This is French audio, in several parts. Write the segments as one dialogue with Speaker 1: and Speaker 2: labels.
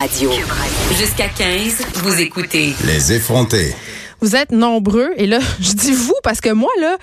Speaker 1: Radio. Jusqu'à 15, vous écoutez.
Speaker 2: Les effrontés.
Speaker 3: Vous êtes nombreux, et là, je dis vous parce que moi, là,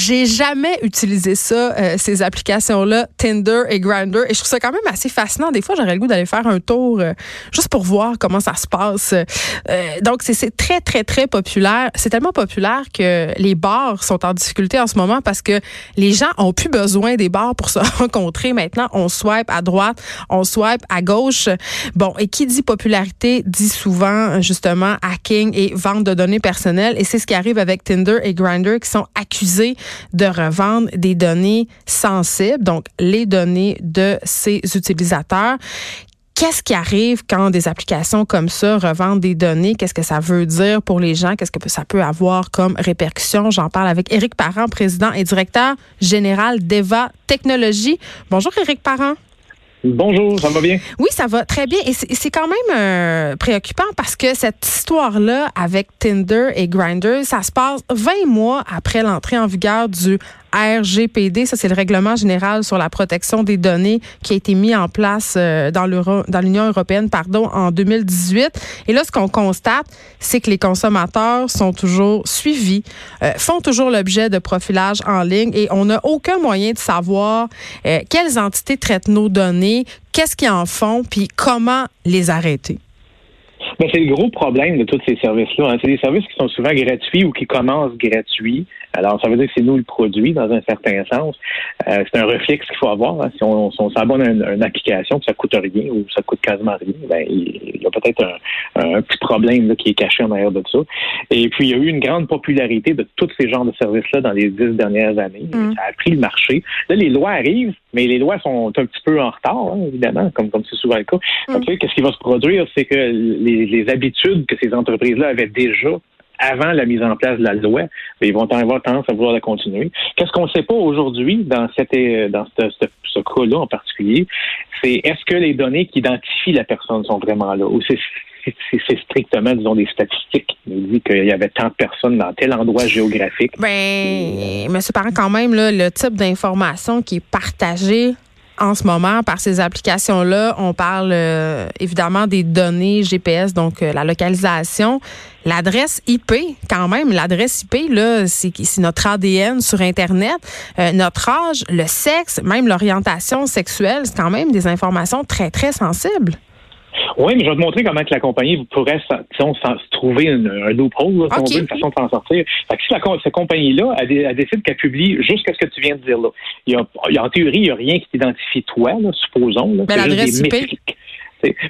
Speaker 3: j'ai jamais utilisé ça, euh, ces applications-là, Tinder et Grindr, et je trouve ça quand même assez fascinant. Des fois, j'aurais le goût d'aller faire un tour euh, juste pour voir comment ça se passe. Euh, donc, c'est très, très, très populaire. C'est tellement populaire que les bars sont en difficulté en ce moment parce que les gens ont plus besoin des bars pour se rencontrer. Maintenant, on swipe à droite, on swipe à gauche. Bon, et qui dit popularité dit souvent justement hacking et vente de données personnelles. Et c'est ce qui arrive avec Tinder et Grindr qui sont accusés de revendre des données sensibles, donc les données de ces utilisateurs. Qu'est-ce qui arrive quand des applications comme ça revendent des données? Qu'est-ce que ça veut dire pour les gens? Qu'est-ce que ça peut avoir comme répercussion? J'en parle avec Éric Parent, président et directeur général d'EVA Technologies. Bonjour, Éric Parent.
Speaker 4: Bonjour, ça va bien?
Speaker 3: Oui, ça va très bien. Et c'est quand même euh, préoccupant parce que cette histoire-là avec Tinder et Grindr, ça se passe 20 mois après l'entrée en vigueur du RGPD, ça c'est le règlement général sur la protection des données qui a été mis en place euh, dans l'Union européenne pardon en 2018 et là ce qu'on constate c'est que les consommateurs sont toujours suivis, euh, font toujours l'objet de profilage en ligne et on n'a aucun moyen de savoir euh, quelles entités traitent nos données, qu'est-ce qu'ils en font puis comment les arrêter.
Speaker 4: Ben, c'est le gros problème de tous ces services-là. Hein. C'est des services qui sont souvent gratuits ou qui commencent gratuits. Alors, ça veut dire que c'est nous le produit dans un certain sens. Euh, c'est un réflexe qu'il faut avoir. Hein. Si on, s'abonne à une, application, que ça coûte rien ou ça coûte quasiment rien, ben, il y a peut-être un, petit problème qui est caché en arrière de ça. Et puis, il y a eu une grande popularité de tous ces genres de services-là dans les dix dernières années. Mm. Ça a pris le marché. Là, les lois arrivent, mais les lois sont un petit peu en retard, hein, évidemment, comme comme c'est souvent le cas. Mm. Qu'est-ce qui va se produire, c'est que les, les habitudes que ces entreprises-là avaient déjà avant la mise en place de la loi, mais ils vont avoir tendance à vouloir la continuer. Qu'est-ce qu'on ne sait pas aujourd'hui dans, cette, dans ce, cas-là en particulier, c'est est-ce que les données qui identifient la personne sont vraiment là ou c'est c'est strictement, disons, des statistiques. Il dit qu'il y avait tant de personnes dans tel endroit géographique.
Speaker 3: Ben, mais c'est quand même le type d'information qui est partagée en ce moment par ces applications-là. On parle euh, évidemment des données GPS, donc euh, la localisation. L'adresse IP, quand même, l'adresse IP, là, c'est notre ADN sur Internet. Euh, notre âge, le sexe, même l'orientation sexuelle, c'est quand même des informations très, très sensibles.
Speaker 4: Oui, mais je vais te montrer comment que la compagnie pourrait se trouver une, un loophole, si une façon de s'en sortir. Fait que si la, cette compagnie-là, elle, décide qu'elle publie juste ce que tu viens de dire là, il y a, en théorie, il n'y a rien qui t'identifie toi, là, supposons. Là,
Speaker 3: mais l'adresse IP.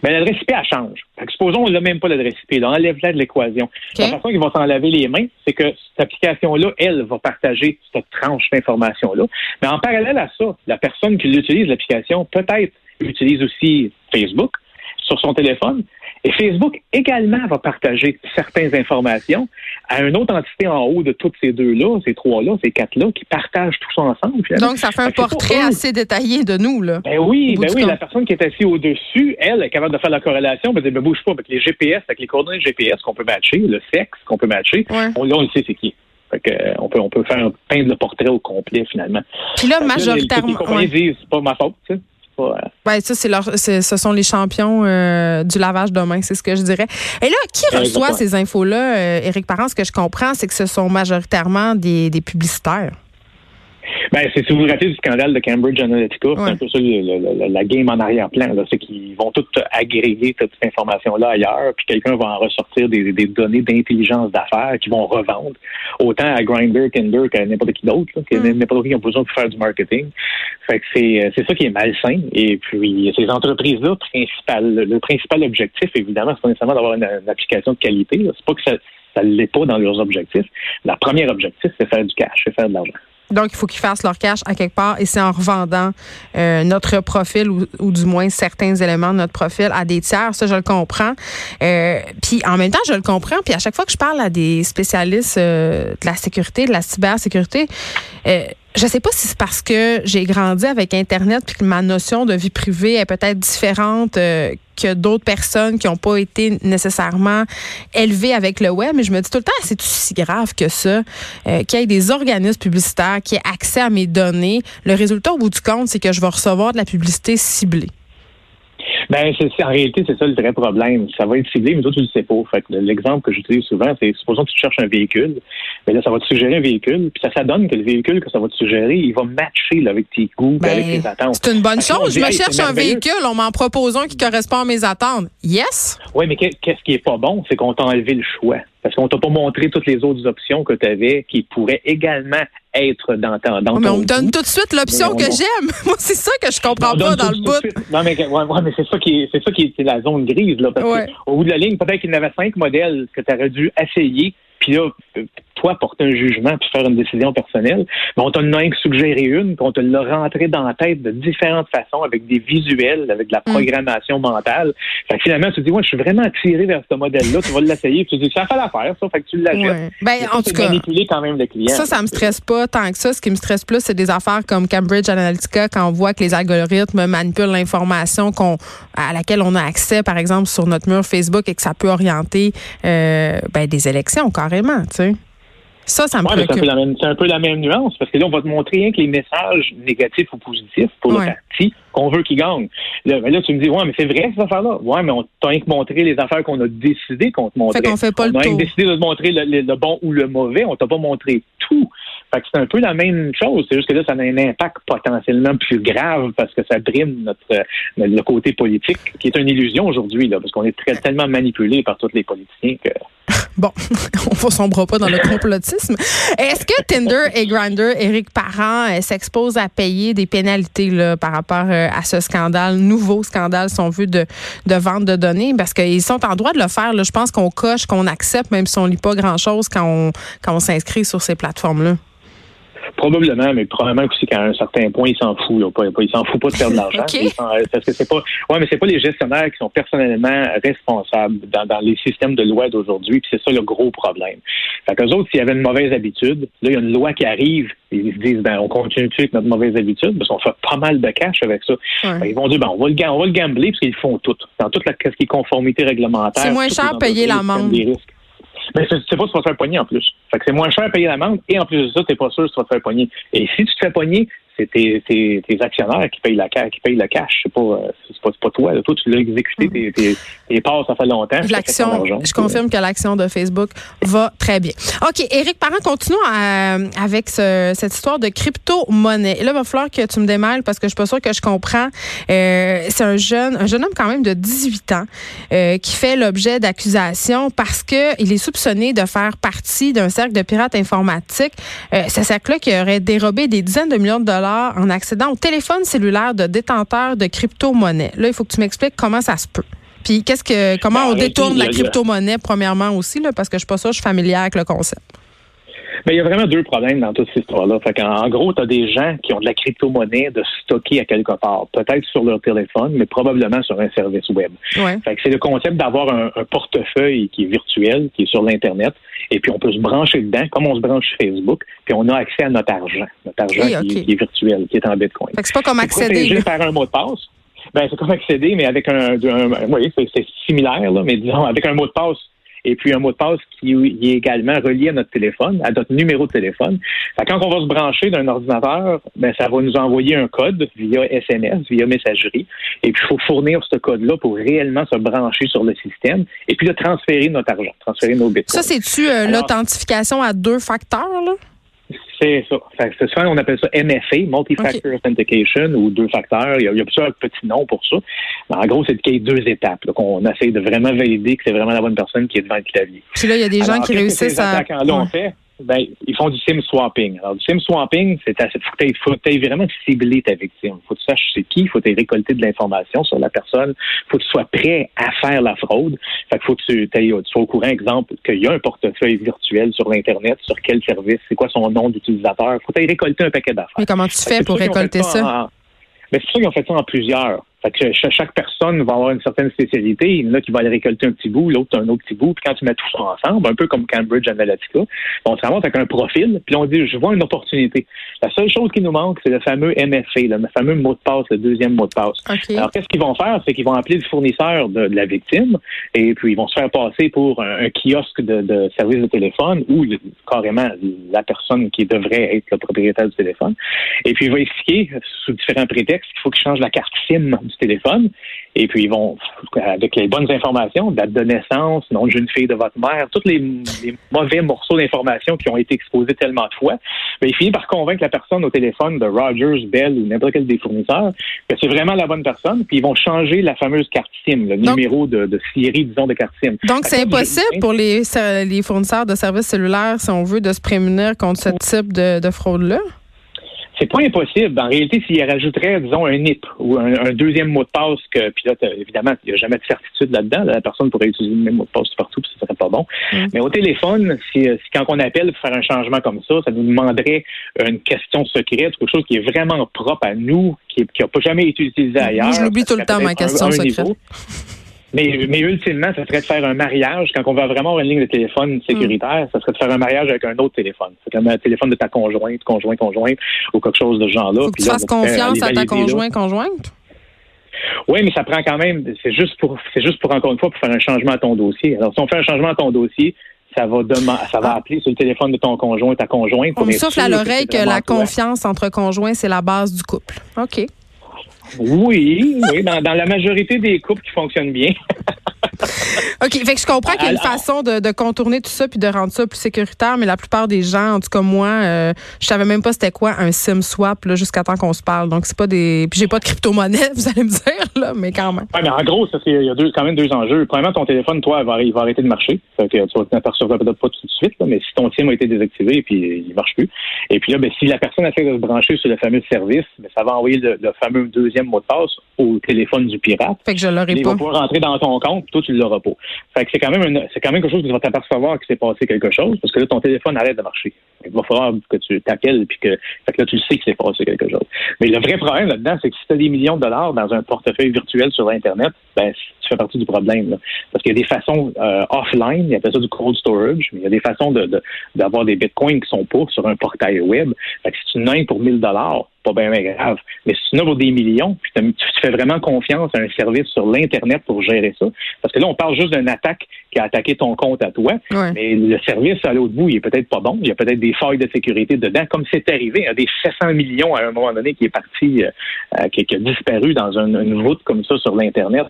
Speaker 4: Mais l'adresse IP, elle change. Fait que supposons qu'on n'a même pas l'adresse IP. On enlève-la de l'équation. La façon qu'ils vont s'en laver les mains, c'est que cette application-là, elle, va partager cette tranche d'information-là. Mais en parallèle à ça, la personne qui utilise l'application, peut-être utilise aussi Facebook, sur son téléphone. Et Facebook également va partager certaines informations à une autre entité en haut de toutes ces deux-là, ces trois-là, ces quatre-là, qui partagent tout ça ensemble.
Speaker 3: Donc, ça fait un portrait assez détaillé de nous, là.
Speaker 4: Ben oui, ben oui, la personne qui est assise au-dessus, elle est capable de faire la corrélation, ben, ben bouge pas, avec les GPS, avec les coordonnées GPS qu'on peut matcher, le sexe qu'on peut matcher, on, là, on sait c'est qui. Fait que, euh, on peut on peut faire un peindre le portrait au complet finalement.
Speaker 3: Puis là, majoritairement.
Speaker 4: les, disent c'est pas ma faute, tu sais.
Speaker 3: Ben, ça, c'est leur, ce sont les champions euh, du lavage de main, c'est ce que je dirais. Et là, qui reçoit ces infos-là, euh, Éric Parent? Ce que je comprends, c'est que ce sont majoritairement des, des publicitaires.
Speaker 4: Ben, c'est si vous vous rappelez du scandale de Cambridge Analytica, c'est un peu ça la game en arrière-plan. C'est qu'ils vont tout agréger cette information-là ailleurs, puis quelqu'un va en ressortir des, données d'intelligence d'affaires qui vont revendre autant à Grindr, Tinder qu'à n'importe qui d'autre, mm. n'importe qui a besoin de faire du marketing. Fait que c'est, ça qui est malsain. Et puis ces entreprises-là, principal, le principal objectif, évidemment, c'est pas nécessairement d'avoir une, application de qualité. C'est pas que ça ça ne l'est pas dans leurs objectifs. Le premier objectif, c'est faire du cash, c'est faire de l'argent.
Speaker 3: Donc, il faut qu'ils fassent leur cash à quelque part et c'est en revendant euh, notre profil ou, du moins certains éléments de notre profil à des tiers. Ça, je le comprends. Euh, puis en même temps, je le comprends. Puis à chaque fois que je parle à des spécialistes euh, de la sécurité, de la cybersécurité, je sais pas si c'est parce que j'ai grandi avec Internet puis que ma notion de vie privée est peut-être différente euh, d'autres personnes qui n'ont pas été nécessairement élevées avec le web. Mais je me dis tout le temps, c'est si grave que ça, euh, qu'il y ait des organismes publicitaires qui aient accès à mes données. Le résultat au bout du compte, c'est que je vais recevoir de la publicité ciblée.
Speaker 4: Ben, c'est, en réalité, c'est ça le vrai problème. Ça va être ciblé, mais toi, tu le sais pas. Fait l'exemple que j'utilise souvent, c'est supposons que tu cherches un véhicule, mais là, ça va te suggérer un véhicule, puis ça, ça donne que le véhicule que ça va te suggérer, il va matcher avec tes goûts, ben, avec tes attentes.
Speaker 3: C'est une bonne chose. je me cherche un véhicule, on m'en propose un qui correspond à mes attentes. Yes?
Speaker 4: Oui, mais qu'est-ce qui est pas bon? C'est qu'on t'a enlevé le choix. Parce qu'on t'a pas montré toutes les autres options que tu avais qui pourraient également être dans, ta, dans
Speaker 3: mais on me donne tout de suite l'option que j'aime. Moi, c'est ça que je comprends pas dans le bout.
Speaker 4: Non, mais, ouais, mais c'est ça qui est, c'est ça qui est, la zone grise, là. Parce au bout de la ligne, peut-être qu'il y en avait cinq modèles que tu aurais dû essayer. Puis là, toi porter un jugement puis faire une décision personnelle. Mais on t'a même suggéré une, qu'on te l'a rentré dans la tête de différentes façons, avec des visuels, avec de la mm. programmation mentale. Fait que finalement, tu te dis, ouais, je suis vraiment attiré vers ce modèle-là, tu vas l'essayer, tu te dis, ça fait l'affaire, ça, fait que tu l'achètes. Ouais.
Speaker 3: Ben, en tout cas,
Speaker 4: manipuler quand même le client.
Speaker 3: Ça, ça me stresse pas tant que ça. Ce qui me stresse plus, c'est des affaires comme Cambridge Analytica, quand on voit que les algorithmes manipulent l'information qu'on, à laquelle on a accès, par exemple, sur notre mur Facebook et que ça peut orienter euh, ben, des élections carrément, tu sais. Ça, ça me
Speaker 4: ouais, C'est un, peu la même nuance, parce que là, on va te montrer rien que les messages négatifs ou positifs pour le parti qu'on veut qu'il gagne. Là, ben là, tu me dis, ouais, mais c'est vrai, cette affaire-là? Ouais, mais on t'a rien que montré les affaires qu'on a décidé qu'on te montrait.
Speaker 3: Fait qu'on fait pas
Speaker 4: on
Speaker 3: a
Speaker 4: rien décidé de te montrer le, bon ou le mauvais. On t'a pas montré tout. Fait que c'est un peu la même chose. C'est juste que là, ça a un impact potentiellement plus grave parce que ça brime notre, le côté politique, qui est une illusion aujourd'hui, là, parce qu'on est très, tellement manipulé par tous les politiciens que.
Speaker 3: Bon, on ne sombre pas dans le complotisme. Est-ce que Tinder et Grindr, Éric Parent, euh, s'exposent à payer des pénalités par rapport euh, à ce scandale, nouveau scandale, si on de, de vente de données? Parce qu'ils sont en droit de le faire. Je pense qu'on coche, qu'on accepte, même si on ne lit pas grand-chose quand on, quand on s'inscrit sur ces plateformes-là.
Speaker 4: Probablement, mais probablement aussi qu'à un certain point, il s'en fout. Là. Il s'en fout pas de perdre de l'argent. Parce que c'est pas. Ouais, mais c'est pas les gestionnaires qui sont personnellement responsables dans, dans les systèmes de loi d'aujourd'hui. Puis c'est ça le gros problème. Fait qu'eux autres, s'il y avait une mauvaise habitude, là, il y a une loi qui arrive, ils se disent ben on continue avec notre mauvaise habitude, parce qu'on fait pas mal de cash avec ça. ils vont dire ben on va le, on va le gambler parce qu'ils font tout. Dans toute la ce qui est conformité réglementaire.
Speaker 3: C'est moins cher payer l'amende.
Speaker 4: Mais c'est pas si tu vas te faire pogner en plus. Fait que c'est moins cher à payer l'amende et en plus de ça, t'es pas sûr si tu vas te faire pogner. Et si tu te fais pogner, c'est tes, tes, tes, actionnaires qui payent la qui payent le cash. C'est pas, euh, c'est pas, pas, toi. Toi, tu l'as exécuté tes, tes, tes parts, ça fait longtemps.
Speaker 3: L'action, je confirme que l'action de Facebook va très bien. OK, Éric Parent, continuons avec ce, cette histoire de crypto-monnaie. Là, il va falloir que tu me démêles parce que je suis pas sûre que je comprends. Euh, c'est un jeune, un jeune homme quand même de 18 ans euh, qui fait l'objet d'accusations parce que il est soupçonné de faire partie d'un cercle de pirates informatiques. Euh, ce cercle-là qui aurait dérobé des dizaines de millions de dollars en accédant au téléphone cellulaire de détenteurs de crypto-monnaie. Là, il faut que tu m'expliques comment ça se peut. Puis qu'est-ce que comment ben, on détourne la crypto-monnaie premièrement aussi là, parce que je suis pas ça, je suis familière avec le concept.
Speaker 4: Mais il y a vraiment deux problèmes dans toute cette histoire-là. en, gros, tu as des gens qui ont de la crypto-monnaie de stocker à quelque part, peut-être sur leur téléphone, mais probablement sur un service web. c'est le concept d'avoir un, portefeuille qui est virtuel, qui est sur l'Internet, et puis on peut se brancher dedans, comme on se branche sur Facebook, puis on a accès à notre argent, notre argent qui, est virtuel, qui est en Bitcoin.
Speaker 3: c'est pas comme accéder.
Speaker 4: par un mot de passe. Ben, c'est comme accéder, mais avec un, oui, c'est similaire, là, mais disons, avec un mot de passe et puis un mot de passe qui est également relié à notre téléphone, à notre numéro de téléphone. quand on va se brancher d'un ordinateur, ben, ça va nous envoyer un code via SMS, via messagerie. Et puis, il faut fournir ce code-là pour réellement se brancher sur le système et puis de transférer notre argent, transférer nos bitcoins.
Speaker 3: Ça, c'est-tu euh, l'authentification à deux facteurs, là?
Speaker 4: C'est ça. C'est ça, on appelle ça MFA, Multi-Factor Authentication, ou deux facteurs. Il y, a, plusieurs petits noms pour ça. Mais en gros, c'est qu'il y a deux étapes. Donc, on essaie de vraiment valider que c'est vraiment la bonne personne qui est devant le clavier.
Speaker 3: Puis là, il y a des gens qui réussissent à
Speaker 4: ben, ils font du sim swapping. Alors, du sim swapping, c'est assez, faut que tu vraiment cibler ta victime. Faut que tu saches c'est qui, faut que tu récolter de l'information sur la personne, faut que tu sois prêt à faire la fraude. Fait qu'il faut que tu, tu sois au courant, exemple, qu'il y a un portefeuille virtuel sur l'Internet, sur quel service, c'est quoi son nom d'utilisateur. Faut que tu récolter un paquet d'affaires.
Speaker 3: Mais comment tu fais pour récolter ça?
Speaker 4: Ben, c'est sûr qu'ils ont fait ça en plusieurs. Fait que chaque personne va avoir une certaine spécialité. Il y en a qui va aller récolter un petit bout, l'autre un autre petit bout. Puis quand tu mets tout ça ensemble, un peu comme Cambridge Analytica, on se ramasse avec un profil, puis on dit, je vois une opportunité. La seule chose qui nous manque, c'est le fameux MFA, le fameux mot de passe, le deuxième mot de passe. Alors, qu'est-ce qu'ils vont faire? C'est qu'ils vont appeler le fournisseur de, la victime, et puis ils vont se faire passer pour un, kiosque de, de, service de téléphone ou carrément la personne qui devrait être le propriétaire du téléphone. Et puis, il va expliquer, sous différents prétextes, qu'il faut qu'il change la carte SIM du téléphone. Et puis, ils vont, avec les bonnes informations, date de naissance, nom de jeune fille de votre mère, tous les, mauvais morceaux d'informations qui ont été exposés tellement de fois, mais ben, il finit par convaincre la personne au téléphone de Rogers, Bell ou n'importe quel des fournisseurs que c'est vraiment la bonne personne, puis ils vont changer la fameuse carte SIM, le numéro de, de série, disons, de carte SIM.
Speaker 3: Donc, c'est impossible pour les, les fournisseurs de services cellulaires, si on veut, de se prémunir contre ce type de fraude-là?
Speaker 4: C'est pas impossible. En réalité, s'il rajouterait, disons, un NIP ou un, deuxième mot de passe, que, puis là, évidemment, il n'y a jamais de certitude là-dedans. La personne pourrait utiliser le même mot de passe partout, puis ce serait pas bon. Mm. Mais au téléphone, si, quand on appelle pour faire un changement comme ça, ça nous demanderait une question secrète, quelque chose qui est vraiment propre à nous, qui n'a pas jamais été utilisé ailleurs.
Speaker 3: je l'oublie tout le temps, ma question secrète.
Speaker 4: Mais, mais ultimement, ça serait de faire un mariage. Quand on va vraiment avoir une ligne de téléphone sécuritaire, ça serait de faire un mariage avec un autre téléphone. C'est comme un téléphone de ta conjointe, conjoint, conjointe, ou quelque chose de ce genre-là.
Speaker 3: Faut que tu fasses confiance à ta conjointe, conjointe?
Speaker 4: Oui, mais ça prend quand même, c'est juste pour, c'est juste pour encore une fois, pour faire un changement à ton dossier. Alors, si on fait un changement à ton dossier, ça va demander, ça va ah. appeler sur le téléphone de ton conjoint, ta conjointe.
Speaker 3: On me souffle à l'oreille que, que la confiance entre conjoints, c'est la base du couple. OK.
Speaker 4: Oui, oui, dans, dans la majorité des couples qui fonctionnent bien.
Speaker 3: OK. Fait que je comprends qu'il y a une façon de, contourner tout ça puis de rendre ça plus sécuritaire, mais la plupart des gens, en tout cas moi, euh, je savais même pas c'était quoi un SIM swap jusqu'à temps qu'on se parle. Donc c'est pas des. Puis j'ai pas de crypto-monnaie, vous allez me dire, là, mais quand même.
Speaker 4: Mais en gros, il y a deux, quand même deux enjeux. Premièrement, ton téléphone, toi, il va, il va arrêter de marcher. Fait que tu vas t'apercevoir peut-être pas tout de suite, là, mais si ton SIM a été désactivé puis il marche plus. Et puis là, ben, si la personne essaie de se brancher sur le fameux service, ben, ça va envoyer le, fameux deuxième mot de passe au téléphone du pirate.
Speaker 3: Fait que je l'aurai pas.
Speaker 4: Il va pouvoir rentrer dans ton compte, toi, tu l'auras Fait que c'est quand même c'est quand même quelque chose que tu vas t'apercevoir qu'il s'est passé quelque chose parce que là, ton téléphone arrête de marcher. Il va falloir que tu t'appelles puis que, fait que là, tu sais qu'il s'est passé quelque chose. Mais le vrai problème là-dedans, c'est que si tu as des millions de dollars dans un portefeuille virtuel sur Internet, ben, tu fais partie du problème. Parce qu'il y a des façons euh, offline, il y a ça du cold storage, mais il y a des façons de, d'avoir des bitcoins qui sont pas sur un portail web. Fait que si tu n'as pour 1000 dollars, pas bien, grave. Mais si tu n'as pour des millions, puis tu fais vraiment confiance à un service sur l'Internet pour gérer ça, parce que là, on parle juste d'une attaque qui a attaqué ton compte à toi, mais le service à l'autre bout, il est peut-être pas bon. Il y a peut-être des failles de sécurité dedans, comme c'est arrivé. Il y a des 700 millions à un moment donné qui est parti, euh, qui, a disparu dans une, route comme ça sur l'Internet.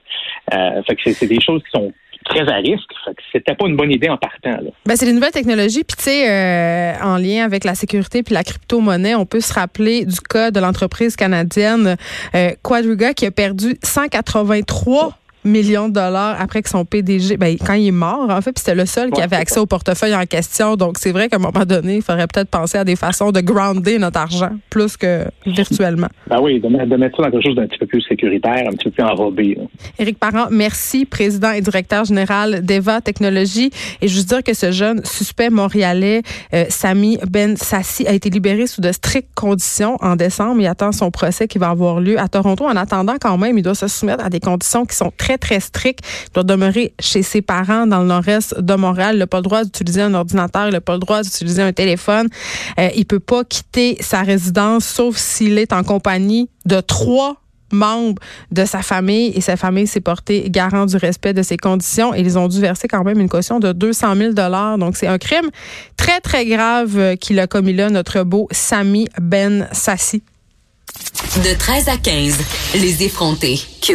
Speaker 4: Euh, fait que c'est des choses qui sont très à risque. C'était pas une bonne idée en partant.
Speaker 3: Ben, c'est les nouvelles technologies. Puis, tu sais, euh, en lien avec la sécurité puis la crypto-monnaie, on peut se rappeler du cas de l'entreprise canadienne euh, Quadriga qui a perdu 183 millions de dollars après que son PDG, ben, quand il est mort, en fait, puis c'était le seul qui avait accès au portefeuille en question. Donc, c'est vrai qu'à un moment donné, il faudrait peut-être penser à des façons de grounder notre argent plus que virtuellement.
Speaker 4: Ben oui, de, mettre ça dans quelque chose d'un petit peu plus sécuritaire, un petit peu plus enrobé.
Speaker 3: Éric Parent, merci, président et directeur général d'Eva Technologies. Et je veux dire que ce jeune suspect montréalais, euh, Sami Ben Sassi, a été libéré sous de strictes conditions en décembre. Il attend son procès qui va avoir lieu à Toronto. En attendant, quand même, il doit se soumettre à des conditions qui sont très très, strict. Il doit demeurer chez ses parents dans le nord-est de Montréal. Il n'a pas le droit d'utiliser un ordinateur. Il n'a pas le droit d'utiliser un téléphone. Euh, il peut pas quitter sa résidence sauf s'il est en compagnie de trois membres de sa famille et sa famille s'est portée garant du respect de ses conditions et ils ont dû verser quand même une caution de 200 000 dollars. Donc c'est un crime très très grave euh, qu'il a commis là notre beau Sami Ben Sassi.
Speaker 1: De 13 à 15, les effrontés.